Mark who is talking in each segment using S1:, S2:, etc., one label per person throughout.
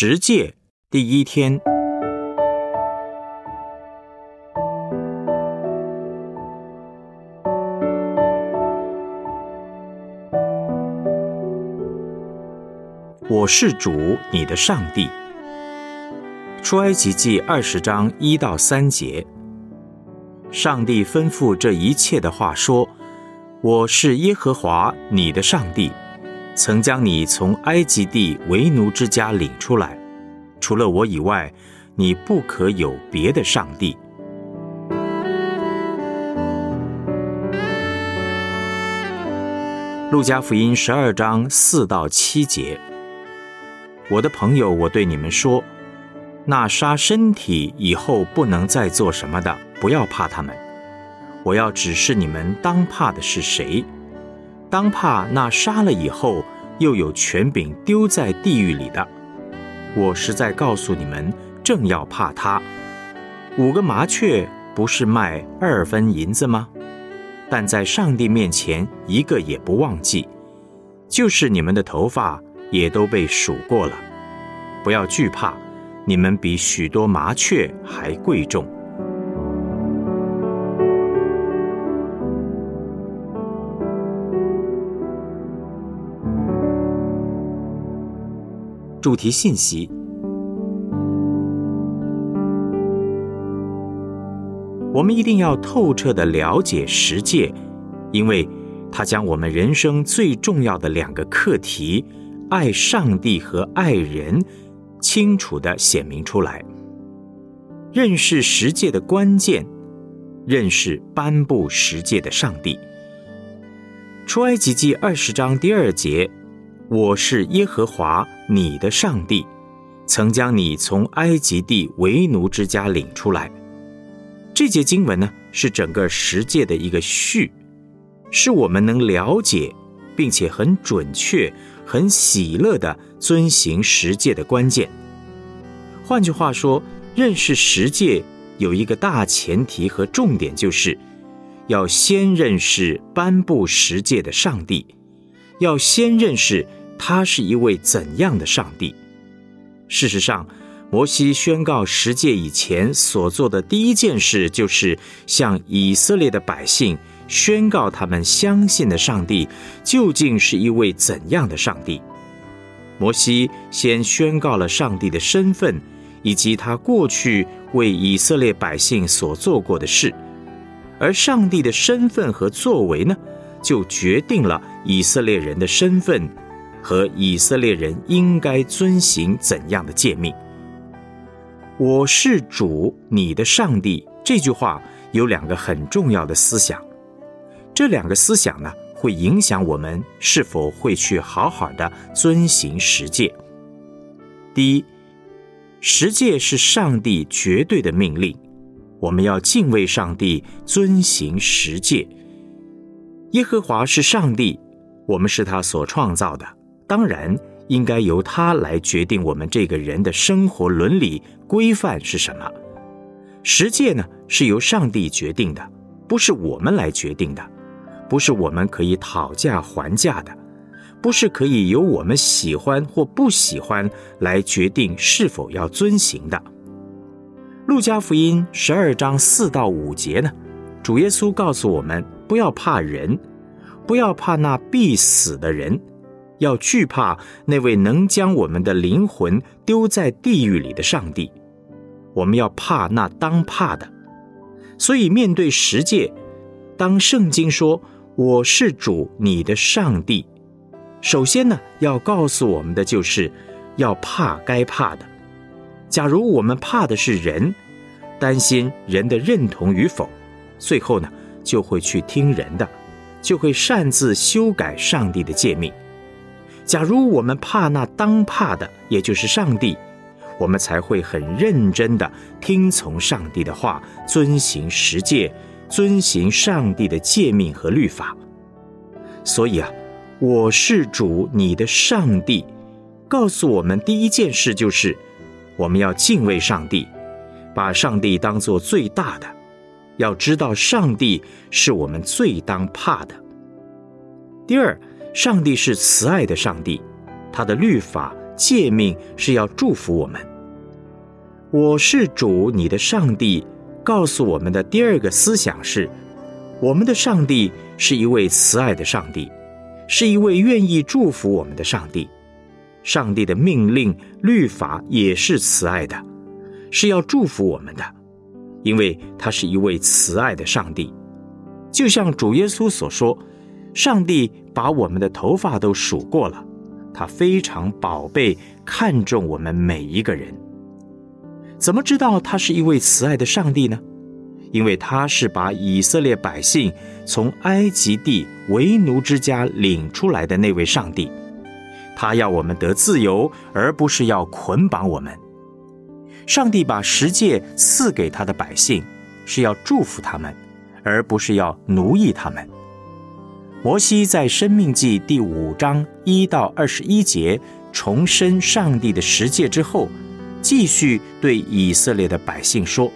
S1: 十诫第一天，我是主你的上帝。出埃及记二十章一到三节，上帝吩咐这一切的话说：“我是耶和华你的上帝。”曾将你从埃及地为奴之家领出来，除了我以外，你不可有别的上帝。路加福音十二章四到七节，我的朋友，我对你们说，那杀身体以后不能再做什么的，不要怕他们。我要指示你们当怕的是谁。当怕那杀了以后又有权柄丢在地狱里的，我实在告诉你们，正要怕他。五个麻雀不是卖二分银子吗？但在上帝面前一个也不忘记，就是你们的头发也都被数过了。不要惧怕，你们比许多麻雀还贵重。主题信息：我们一定要透彻的了解十诫，因为它将我们人生最重要的两个课题——爱上帝和爱人，清楚的显明出来。认识十诫的关键，认识颁布十诫的上帝。出埃及记二十章第二节。我是耶和华你的上帝，曾将你从埃及地为奴之家领出来。这节经文呢，是整个十诫的一个序，是我们能了解，并且很准确、很喜乐的遵行十诫的关键。换句话说，认识十诫有一个大前提和重点，就是要先认识颁布十诫的上帝，要先认识。他是一位怎样的上帝？事实上，摩西宣告十诫以前所做的第一件事，就是向以色列的百姓宣告他们相信的上帝究竟是一位怎样的上帝。摩西先宣告了上帝的身份，以及他过去为以色列百姓所做过的事，而上帝的身份和作为呢，就决定了以色列人的身份。和以色列人应该遵行怎样的诫命？我是主你的上帝。这句话有两个很重要的思想，这两个思想呢，会影响我们是否会去好好的遵行十诫。第一，十诫是上帝绝对的命令，我们要敬畏上帝，遵行十诫。耶和华是上帝，我们是他所创造的。当然，应该由他来决定我们这个人的生活伦理规范是什么。十诫呢，是由上帝决定的，不是我们来决定的，不是我们可以讨价还价的，不是可以由我们喜欢或不喜欢来决定是否要遵行的。路加福音十二章四到五节呢，主耶稣告诉我们：不要怕人，不要怕那必死的人。要惧怕那位能将我们的灵魂丢在地狱里的上帝，我们要怕那当怕的。所以面对十诫，当圣经说“我是主你的上帝”，首先呢，要告诉我们的就是要怕该怕的。假如我们怕的是人，担心人的认同与否，最后呢，就会去听人的，就会擅自修改上帝的诫命。假如我们怕那当怕的，也就是上帝，我们才会很认真的听从上帝的话，遵行十诫，遵行上帝的诫命和律法。所以啊，我是主你的上帝，告诉我们第一件事就是，我们要敬畏上帝，把上帝当做最大的，要知道上帝是我们最当怕的。第二。上帝是慈爱的上帝，他的律法诫命是要祝福我们。我是主你的上帝，告诉我们的第二个思想是：我们的上帝是一位慈爱的上帝，是一位愿意祝福我们的上帝。上帝的命令、律法也是慈爱的，是要祝福我们的，因为他是一位慈爱的上帝。就像主耶稣所说：“上帝把我们的头发都数过了，他非常宝贝、看重我们每一个人。”怎么知道他是一位慈爱的上帝呢？因为他是把以色列百姓从埃及地为奴之家领出来的那位上帝。他要我们得自由，而不是要捆绑我们。上帝把十诫赐给他的百姓，是要祝福他们，而不是要奴役他们。摩西在《生命记》第五章一到二十一节重申上帝的十诫之后。继续对以色列的百姓说，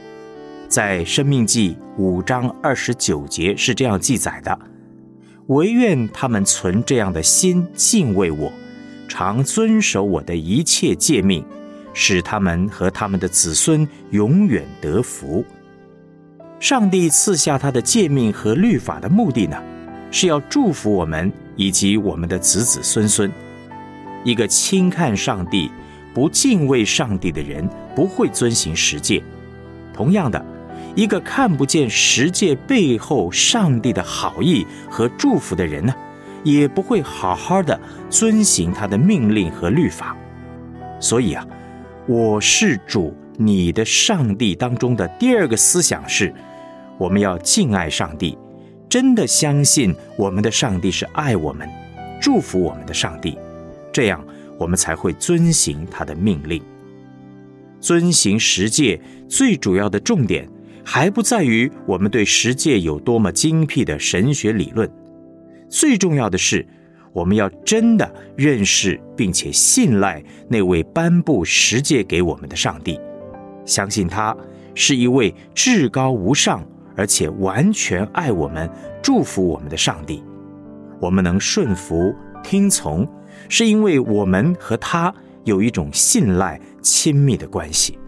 S1: 在《生命记》五章二十九节是这样记载的：“唯愿他们存这样的心，敬畏我，常遵守我的一切诫命，使他们和他们的子孙永远得福。”上帝赐下他的诫命和律法的目的呢，是要祝福我们以及我们的子子孙孙。一个轻看上帝。不敬畏上帝的人不会遵行十诫。同样的，一个看不见十诫背后上帝的好意和祝福的人呢，也不会好好的遵行他的命令和律法。所以啊，我是主你的上帝当中的第二个思想是，我们要敬爱上帝，真的相信我们的上帝是爱我们、祝福我们的上帝，这样。我们才会遵行他的命令。遵行十诫最主要的重点，还不在于我们对十诫有多么精辟的神学理论，最重要的是，我们要真的认识并且信赖那位颁布十诫给我们的上帝，相信他是一位至高无上而且完全爱我们、祝福我们的上帝。我们能顺服听从。是因为我们和他有一种信赖、亲密的关系。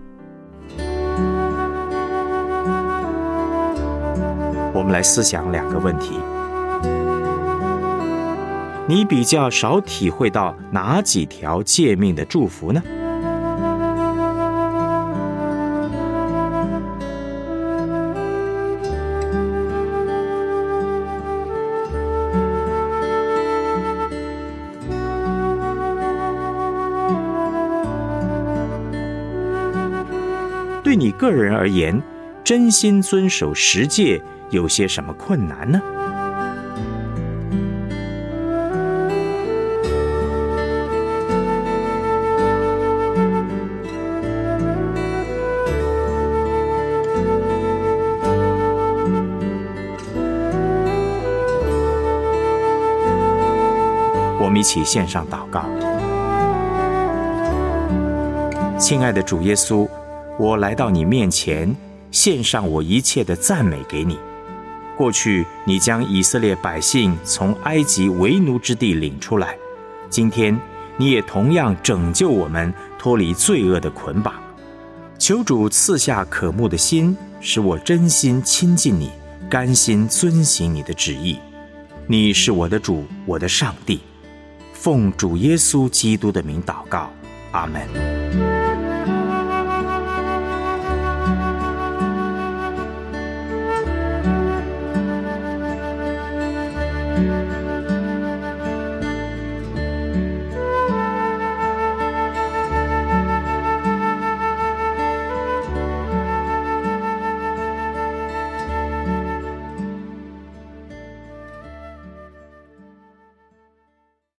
S1: 我们来思想两个问题：你比较少体会到哪几条诫命的祝福呢？对你个人而言，真心遵守十诫有些什么困难呢？我们一起献上祷告，亲爱的主耶稣。我来到你面前，献上我一切的赞美给你。过去你将以色列百姓从埃及为奴之地领出来，今天你也同样拯救我们脱离罪恶的捆绑。求主赐下渴慕的心，使我真心亲近你，甘心遵行你的旨意。你是我的主，我的上帝。奉主耶稣基督的名祷告，阿门。